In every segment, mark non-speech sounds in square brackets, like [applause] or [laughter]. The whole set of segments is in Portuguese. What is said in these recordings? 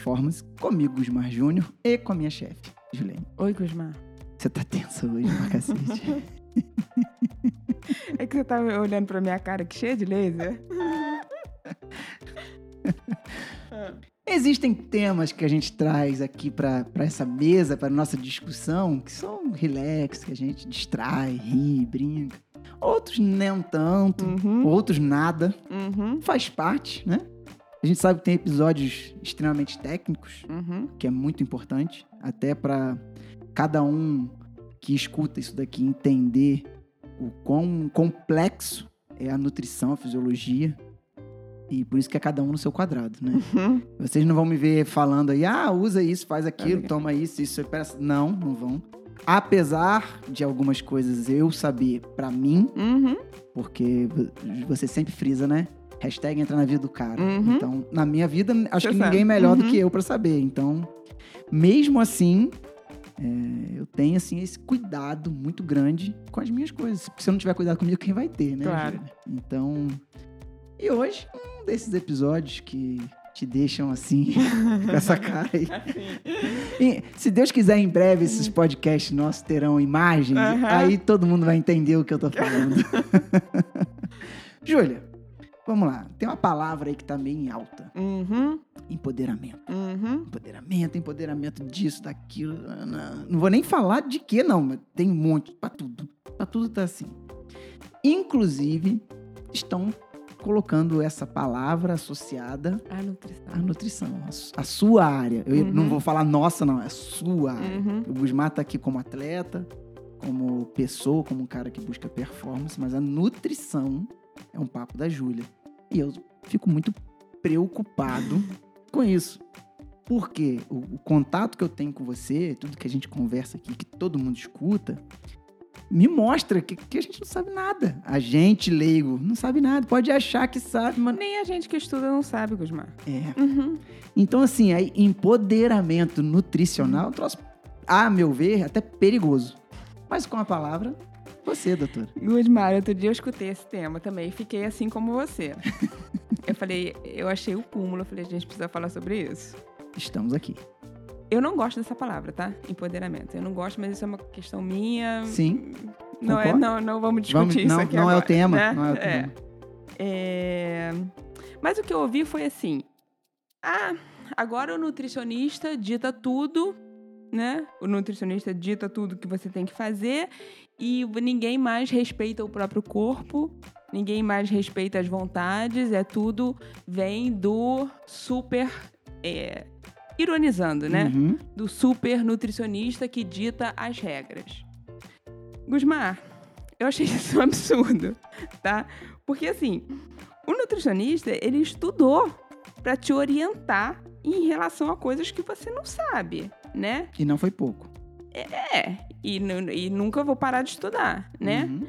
Performance, comigo, Gusmar Júnior, e com a minha chefe, Juliane. Oi, Gusmar. Você tá tensa hoje, pra cacete. [laughs] É que você tá olhando pra minha cara que cheia de laser. [laughs] Existem temas que a gente traz aqui para essa mesa, para nossa discussão, que são relax, que a gente distrai, ri, brinca. Outros nem tanto, Uhum. outros nada. Uhum. Faz parte, né? A gente sabe que tem episódios extremamente técnicos, Uhum. que é muito importante, até para cada um que escuta isso daqui entender o quão complexo é a nutrição, a fisiologia. E por isso que é cada um no seu quadrado, né? Uhum. Vocês não vão me ver falando aí, ah, usa isso, faz aquilo, Faz toma isso, isso. peça. Não, não vão. Apesar de algumas coisas eu saber pra mim, Uhum. porque vo- você sempre frisa, né? Hashtag entra na vida do cara. Uhum. Então, na minha vida, acho Você que sabe. ninguém melhor do Uhum. que eu pra saber. Então, mesmo assim, é, eu tenho, assim, esse cuidado muito grande com as minhas coisas. Se eu não tiver cuidado comigo, quem vai ter, né? Claro. Então, e hoje, um desses episódios que te deixam assim, [laughs] com essa cara aí. E, se Deus quiser, em breve, esses podcasts nossos terão imagens. Aham. Aí todo mundo vai entender o que eu tô falando. [laughs] Júlia, vamos lá. Tem uma palavra aí que tá meio em alta. Uhum. Empoderamento. Uhum. Empoderamento, empoderamento disso, daquilo. Não, vou nem falar de que, não. mas Tem um monte, pra tudo. Pra tudo tá assim. Inclusive, estão colocando essa palavra associada A nutrição. à nutrição, a sua área. Eu Uhum. não vou falar nossa, não, é a sua área. Uhum. O Gusmar tá aqui como atleta, como pessoa, como um cara que busca performance, mas a nutrição é um papo da Júlia. E eu fico muito preocupado com isso. Porque o, o contato que eu tenho com você, tudo que a gente conversa aqui, que todo mundo escuta, me mostra que, que a gente não sabe nada. A gente, leigo, não sabe nada. Pode achar que sabe, mas Nem a gente que estuda não sabe, Gusmar. é. Uhum. Então, assim, aí, empoderamento nutricional é um troço, a meu ver, até perigoso. Mas com a palavra, você, doutora. Gusmar, outro dia eu escutei esse tema também e fiquei assim como você. eu falei, eu achei o cúmulo, eu falei, a gente precisa falar sobre isso. Estamos aqui. Eu não gosto dessa palavra, tá? Empoderamento. Eu não gosto, mas isso é uma questão minha. Sim. Não, é, não, não vamos discutir Vamos- isso não, aqui não é o agora, tema, né? não é o É. tema. É, Mas o que eu ouvi foi assim: ah, agora o nutricionista dita tudo, né? O nutricionista dita tudo que você tem que fazer e ninguém mais respeita o próprio corpo, ninguém mais respeita as vontades, é tudo vem do super. é, ironizando, né? Uhum. do super nutricionista que dita as regras. Gusmar, eu achei [laughs] isso um absurdo, tá? Porque assim, o nutricionista, ele estudou para te orientar em relação a coisas que você não sabe, né? E não foi pouco. É, e, nu- e nunca vou parar de estudar, né? Uhum.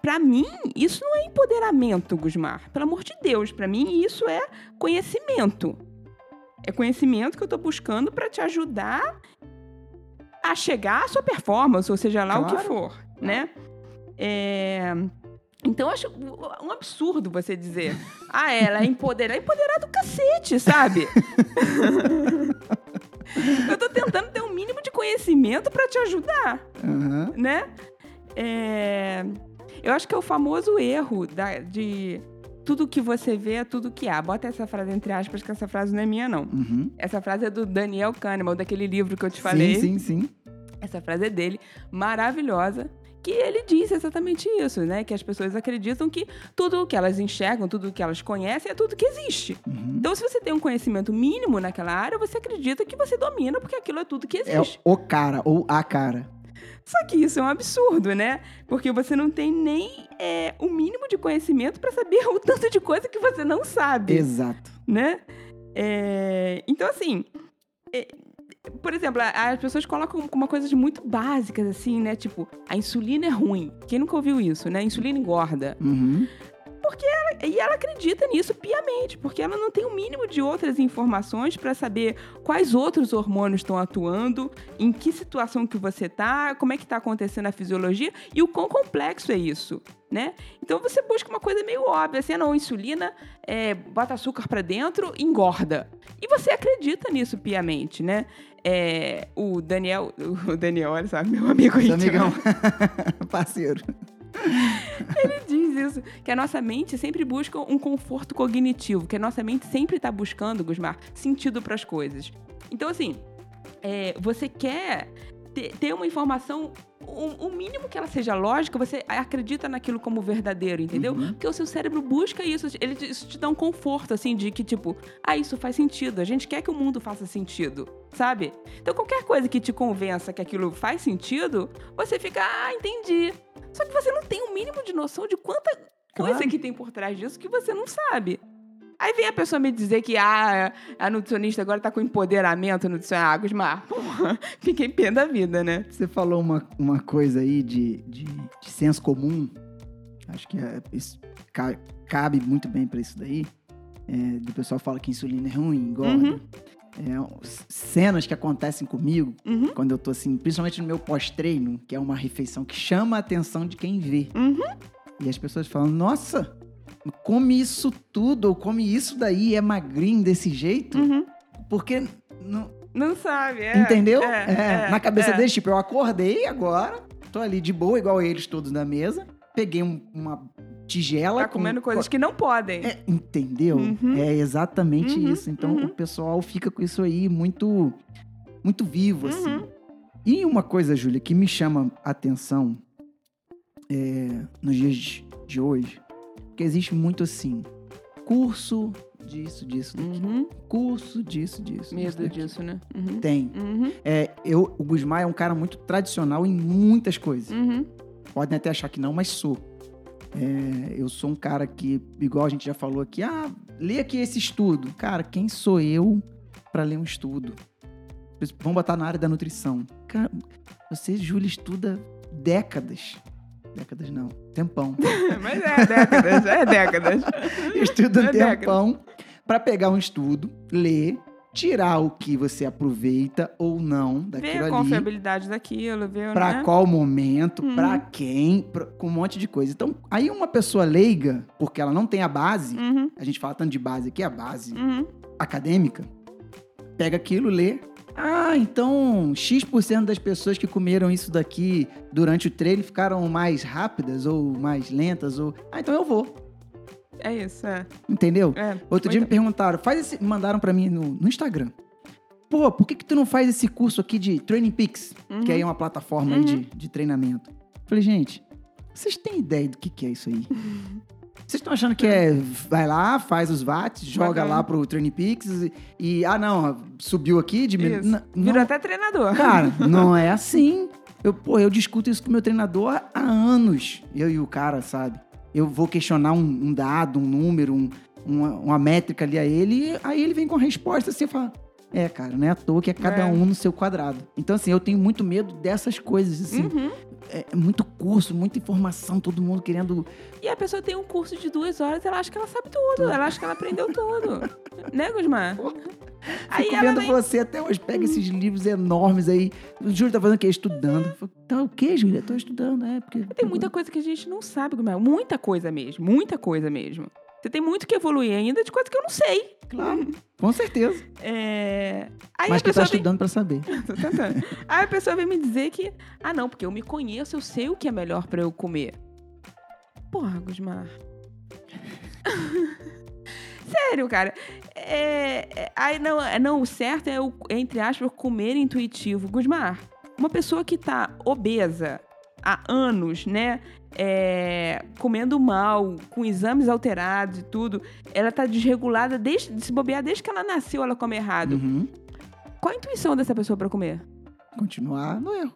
Pra mim, isso não é empoderamento, Gusmar. Pelo amor de Deus, pra mim isso é conhecimento. É conhecimento que eu tô buscando pra te ajudar a chegar à sua performance, ou seja lá o que Claro. for, né? É, Então, eu acho um absurdo você dizer, ah, ela é empoderada. Empoderar do cacete, sabe? [laughs] eu tô tentando ter um mínimo de conhecimento pra te ajudar Aham. né? É, Eu acho que é o famoso erro da- de tudo que você vê é tudo que há. Bota essa frase entre aspas, que essa frase não é minha, não. Uhum. Essa frase é do Daniel Kahneman, daquele livro que eu te falei. Sim, sim, sim. Essa frase é dele, maravilhosa, que ele diz exatamente isso, né? Que as pessoas acreditam que tudo o que elas enxergam, tudo o que elas conhecem é tudo que existe. Uhum. Então, se você tem um conhecimento mínimo naquela área, você acredita que você domina, porque aquilo é tudo que É existe. o cara ou a cara. Só que isso é um absurdo, né? Porque você não tem nem é, o mínimo de conhecimento para saber [laughs] o tanto de coisa que você não sabe, Exato. né? É, então, assim, é, por exemplo, as pessoas colocam uma coisa de muito básicas, assim, né? Tipo, a insulina é ruim. Quem nunca ouviu isso, né? A insulina engorda. Uhum. porque ela, e ela acredita nisso piamente, porque ela não tem o mínimo de outras informações para saber quais outros hormônios estão atuando, em que situação que você tá, como é que tá acontecendo a fisiologia e o quão complexo é isso. Né? Então você busca uma coisa meio óbvia, assim, ah, não, insulina, é, bota açúcar para dentro, engorda. E você acredita nisso piamente, né? É, o Daniel, o Daniel, olha só, meu amigo Seu amigão, [laughs] parceiro. Ele diz isso, que a nossa mente sempre busca um conforto cognitivo, que a nossa mente sempre está buscando, Gusmar, sentido para as coisas. Então, assim, é, você quer ter, ter uma informação o, o, mínimo que ela seja lógica, você acredita naquilo como verdadeiro, entendeu? Uhum. Porque o seu cérebro busca isso, ele, isso te dá um conforto, assim, de que, tipo, ah, isso faz sentido, a gente quer que o mundo faça sentido, sabe? Então, qualquer coisa que te convença que aquilo faz sentido, você fica, ah, entendi. Só que você não tem o um mínimo de noção de quanta coisa claro. que tem por trás disso que você não sabe. Aí vem a pessoa me dizer que ah, a nutricionista agora tá com empoderamento nutricional. Ah, Gusmar, [laughs] porra, fiquei pé da vida, né? Você falou uma, uma coisa aí de, de, de senso comum. Acho que é, isso cabe muito bem para isso daí. É, do pessoal fala que insulina é ruim, engorda. Uhum. É, cenas que acontecem comigo, uhum. quando eu tô assim, principalmente no meu pós-treino, que é uma refeição que chama a atenção de quem vê. Uhum. E as pessoas falam, nossa, come isso tudo, ou come isso daí, é magrinho desse jeito, uhum. porque não... Não sabe, é. Entendeu? É, é, é na cabeça é. deles, tipo, eu acordei agora, tô ali de boa, igual eles todos na mesa, peguei um, uma tigela. Tá comendo com... coisas que não podem. É, entendeu? Uhum. É exatamente uhum. isso. Então uhum. o pessoal fica com isso aí muito, muito vivo, assim. Uhum. E uma coisa, Júlia, que me chama a atenção é, nos dias de hoje porque existe muito assim, curso disso, disso, daqui. Uhum. Curso disso, disso. Medo disso, né? Uhum. Tem. Uhum. É, eu, o Gusmar é um cara muito tradicional em muitas coisas. Uhum. Podem até achar que não, mas sou. É, eu sou um cara que, igual a gente já falou aqui, ah, lê aqui esse estudo. Cara, quem sou eu para ler um estudo? Vamos botar na área da nutrição. Cara, você, Júlia, estuda décadas Décadas não. Tempão. [laughs] Mas é décadas, é décadas. Estuda um é tempão para pegar um estudo, ler, tirar o que você aproveita ou não daquilo ver a ali. confiabilidade daquilo, ver para né? qual momento, uhum. para quem, pra, com um monte de coisa. Então, aí uma pessoa leiga, porque ela não tem a base, uhum. a gente fala tanto de base aqui, a base uhum. acadêmica, pega aquilo, lê, ah, então X% das pessoas que comeram isso daqui durante o treino ficaram mais rápidas ou mais lentas ou ah, então eu vou. É isso, é. Entendeu? É, Outro dia me perguntaram, faz esse, mandaram para mim no, no, Instagram. Pô, por que que tu não faz esse curso aqui de Training Peaks, uhum. que aí é uma plataforma uhum. de, de treinamento? Falei, gente, vocês têm ideia do que, que é isso aí? [laughs] Vocês estão achando que é. Vai lá, faz os watts, joga lá pro Training Peaks e, e. Ah, não, subiu aqui, diminuiu. Virou até treinador. Cara, [laughs] não é assim. Eu, pô, eu discuto isso com o meu treinador há anos. Eu e o cara, sabe? Eu vou questionar um, um dado, um número, um, uma, uma, métrica ali a ele, aí ele vem com a resposta assim e fala. É, cara, não é à toa que é cada é. um no seu quadrado. Então, assim, eu tenho muito medo dessas coisas, assim. Uhum. É, é muito curso, muita informação, todo mundo querendo. E a pessoa tem um curso de duas horas, ela acha que ela sabe tudo, ela acha que ela aprendeu tudo. [laughs] né, Gusmar? Aí Fico vendo vem... você até hoje, pega esses livros enormes aí. O Júlio tá fazendo o quê? Estudando. Tá o quê, Júlia? Tô estudando, é. Porque... Tem muita coisa que a gente não sabe, Gusmar. Muita coisa mesmo, muita coisa mesmo. Você tem muito que evoluir ainda de coisas que eu não sei. Claro, com certeza. É... Aí Mas a tu tá estudando vem... para saber. [laughs] Tô tentando. Aí a pessoa vem me dizer que, ah, não, porque eu me conheço, eu sei o que é melhor para eu comer. Porra, Gusmar. [laughs] Sério, cara. É, é, aí não, é, não, o certo é o, entre aspas, comer intuitivo. Gusmar, uma pessoa que tá obesa há anos, né? É, comendo mal, com exames alterados e tudo, ela tá desregulada desde de se bobear desde que ela nasceu, ela come errado. Uhum. Qual a intuição dessa pessoa para comer? Continuar no erro.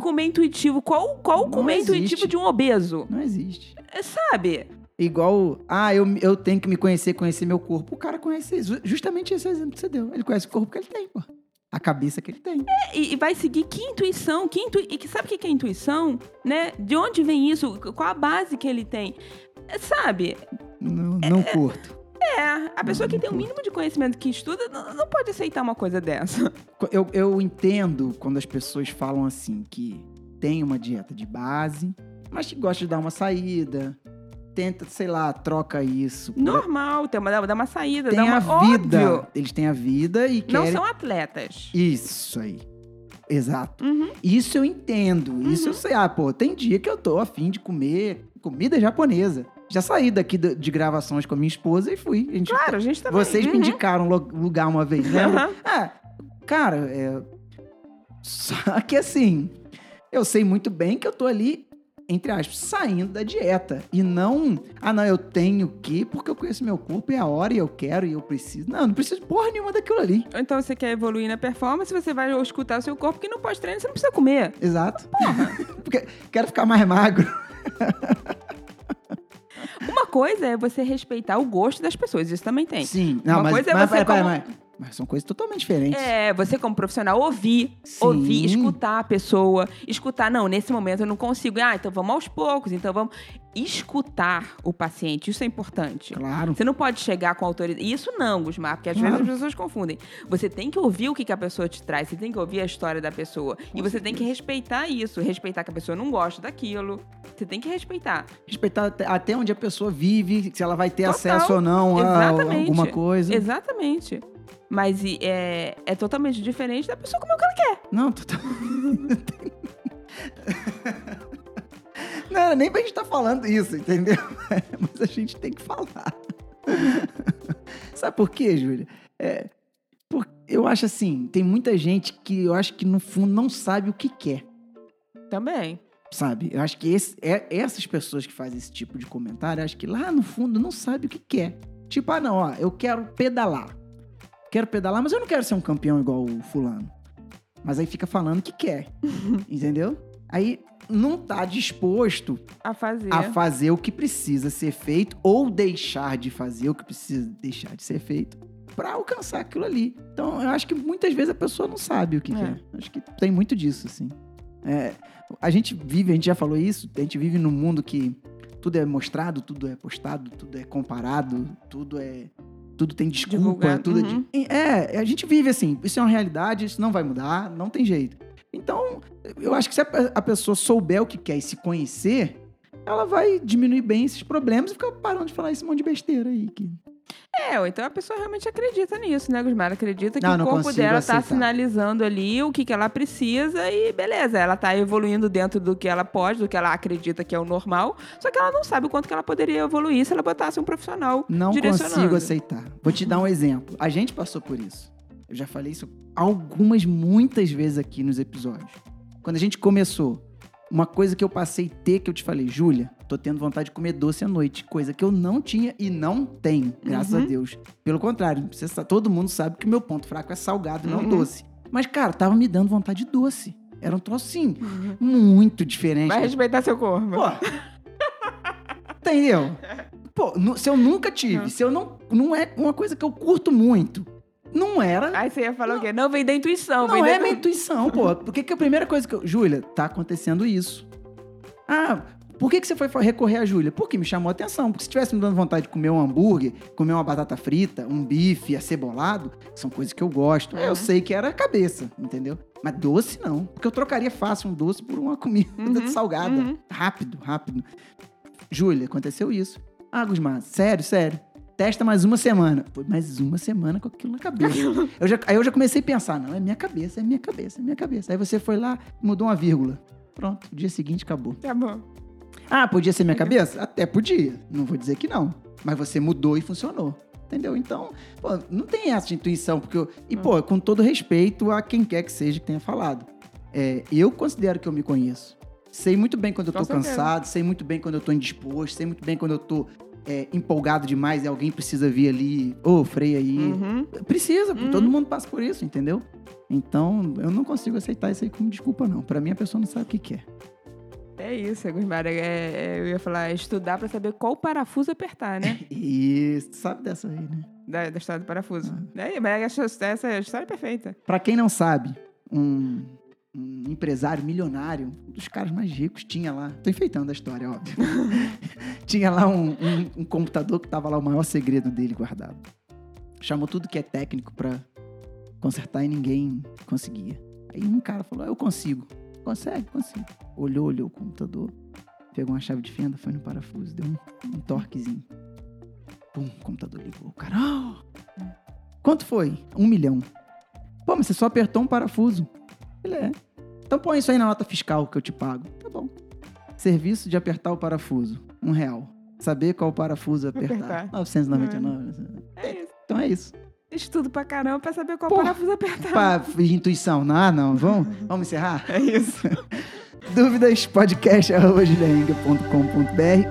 Comer intuitivo. Qual, qual o comer existe. intuitivo de um obeso? Não existe. É, sabe? Igual, ah, eu, eu tenho que me conhecer, conhecer meu corpo. O cara conhece justamente esse exemplo que você deu. Ele conhece o corpo que ele tem, pô a cabeça que ele tem. É, e, vai seguir que intuição, que intu... e que sabe o que é intuição, né? De onde vem isso? Qual a base que ele tem? Sabe? Não, não curto. É, a pessoa que não tem o curto. mínimo de conhecimento que estuda não, não pode aceitar uma coisa dessa. Eu, eu entendo quando as pessoas falam assim que tem uma dieta de base, mas que gosta de dar uma saída, tenta, sei lá, troca isso. Normal, tem uma, dá uma saída, tem dá uma a vida. óbvio. Eles têm a vida e Não querem. são atletas. Isso aí. Exato. Uhum. Isso eu entendo. Isso eu sei. Ah, pô, tem dia que eu tô afim de comer comida japonesa. Já saí daqui do- de gravações com a minha esposa e fui. A gente, Claro, a gente também. Vocês me Uhum. indicaram lo- lugar uma vez, lembra? Ah, cara, é... Só que assim, eu sei muito bem que eu tô ali, entre aspas, saindo da dieta. E não, ah, não, eu tenho que, porque eu conheço meu corpo e é a hora e eu quero e eu preciso. Não, não preciso de porra nenhuma daquilo ali. Então você quer evoluir na performance, você vai escutar o seu corpo que no pós-treino você não precisa comer. Exato. [laughs] porque quero ficar mais magro. Uma coisa é você respeitar o gosto das pessoas, isso também tem. Sim. Não, Uma mas, coisa é mas, você pera, como- mas- mas são coisas totalmente diferentes. É, você como profissional ouvir, Sim. ouvir, escutar a pessoa, escutar, não, nesse momento eu não consigo, ah, então vamos aos poucos, então vamos escutar o paciente, isso é importante. Claro. Você não pode chegar com autoridade. Isso não, Gusmar, porque às Claro. vezes as pessoas confundem. Você tem que ouvir o que, que a pessoa te traz, você tem que ouvir a história da pessoa. e você tem que respeitar isso, respeitar que a pessoa não gosta daquilo. Você tem que respeitar. Respeitar até- onde a pessoa vive, se ela vai ter Total. acesso ou não a Exatamente. alguma coisa. Exatamente. Mas é, é totalmente diferente da pessoa comer o que ela quer. Não, total. Não era nem pra gente estar falando isso, entendeu? [laughs] Mas a gente tem que falar. Sabe por quê, Júlia? É, por- eu acho assim, tem muita gente que eu acho que no fundo não sabe o que quer, Também. sabe? Eu acho que esse- é- essas pessoas que fazem esse tipo de comentário, acho que lá no fundo não sabe o que quer. Tipo, ah não, ó, eu quero pedalar. Quero pedalar, mas eu não quero ser um campeão igual o fulano. Mas aí fica falando que quer, [laughs] entendeu? Aí não tá disposto A fazer. a fazer o que precisa ser feito ou deixar de fazer o que precisa deixar de ser feito para alcançar aquilo ali. Então, eu acho que muitas vezes a pessoa não sabe o que É. quer. Acho que tem muito disso, assim. É, a gente vive, a gente já falou isso, a gente vive num mundo que tudo é mostrado, tudo é postado, tudo é comparado, tudo é. Tudo tem desculpa, Divulgado, tudo uhum. é, é. A gente vive assim, isso é uma realidade, isso não vai mudar, não tem jeito. Então, eu acho que se a, a pessoa souber o que quer e se conhecer, ela vai diminuir bem esses problemas e ficar parando de falar esse monte de besteira aí. Que... É, ou então a pessoa realmente acredita nisso, né, Gusmar? Acredita que Não, o não corpo dela tá aceitar. sinalizando ali o que, que ela precisa e beleza, ela tá evoluindo dentro do que ela pode, do que ela acredita que é o normal, só que ela não sabe o quanto que ela poderia evoluir se ela botasse um profissional Não consigo aceitar. Vou te dar um exemplo. A gente passou por isso. Eu já falei isso algumas, muitas vezes aqui nos episódios. Quando a gente começou, uma coisa que eu passei ter, que eu te falei, Júlia, tô tendo vontade de comer doce à noite. Coisa que eu não tinha e não tenho, graças Uhum. a Deus. Pelo contrário, você todo mundo sabe que o meu ponto fraco é salgado, não Uhum. doce. Mas, cara, tava me dando vontade de doce. Era um troço, assim, muito diferente. Vai respeitar seu corpo. Pô. Entendeu? Pô, se eu nunca tive, Não. se eu não. Não é uma coisa que eu curto muito. Não era. Aí você ia falar o quê? Não, vem da intuição. não vem é da... minha [laughs] intuição, pô. Por que, que a primeira coisa que eu. Júlia, tá acontecendo isso. Ah, por que, que você foi recorrer a Júlia? Porque me chamou a atenção. Porque se tivesse me dando vontade de comer um hambúrguer, comer uma batata frita, um bife acebolado, são coisas que eu gosto. Eu sei que era a cabeça, entendeu? Mas doce não. Porque eu trocaria fácil um doce por uma comida [laughs] Uhum, salgada. uhum. Rápido, rápido. Júlia, aconteceu isso. Ah, Gusmar, sério, sério. Testa mais uma semana. Foi mais uma semana com aquilo na cabeça. [laughs] Eu já- aí eu já comecei a pensar, não, é minha cabeça, é minha cabeça, é minha cabeça. Aí você foi lá, mudou uma vírgula. Pronto, dia seguinte acabou. Tá bom. Ah, podia ser minha cabeça? Até podia. Não vou dizer que não. Mas você mudou e funcionou. Entendeu? Então, pô, não tem essa de intuição, porque eu. E, pô, com todo respeito a quem quer que seja que tenha falado. é, eu considero que eu me conheço. Sei muito bem quando eu tô cansado, sei muito bem quando eu tô indisposto, sei muito bem quando eu tô é, empolgado demais e alguém precisa vir ali, ô, freia aí. Uhum. Precisa, Uhum. todo mundo passa por isso, entendeu? Então, eu não consigo aceitar isso aí como desculpa, não. Pra mim, a pessoa não sabe o que quer. É isso, Gusmar. É, é, eu ia falar estudar pra saber qual parafuso apertar, né? [laughs] Isso, sabe dessa aí, né? da, da história do parafuso. Ah. É, mas essa, essa história é perfeita. Pra quem não sabe, um um empresário milionário, um dos caras mais ricos, tinha lá. Tô enfeitando a história, óbvio. [laughs] tinha lá um, um- um computador que tava lá o maior segredo dele guardado. Chamou tudo que é técnico pra consertar e ninguém conseguia. Aí um cara falou: Eu consigo. Consegue? Consigo. Olhou, olhou o computador, pegou uma chave de fenda, foi no parafuso, deu um, um torquezinho. Pum, o computador ligou. Cara, "Ah!" quanto foi? Um milhão. Pô, mas você só apertou um parafuso. Ele é. Então põe isso aí na nota fiscal que eu te pago. Tá bom. Serviço de apertar o parafuso. Um real. Saber qual parafuso apertar. Apertar. 999. É isso. Então é isso. Estudo pra caramba pra saber qual Porra. parafuso apertar. Pá, intuição. Ah, não. Vamos, [laughs] vamos encerrar? É isso. [laughs] Dúvidas, podcast,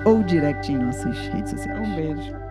ou direct em nossas redes sociais. Um beijo.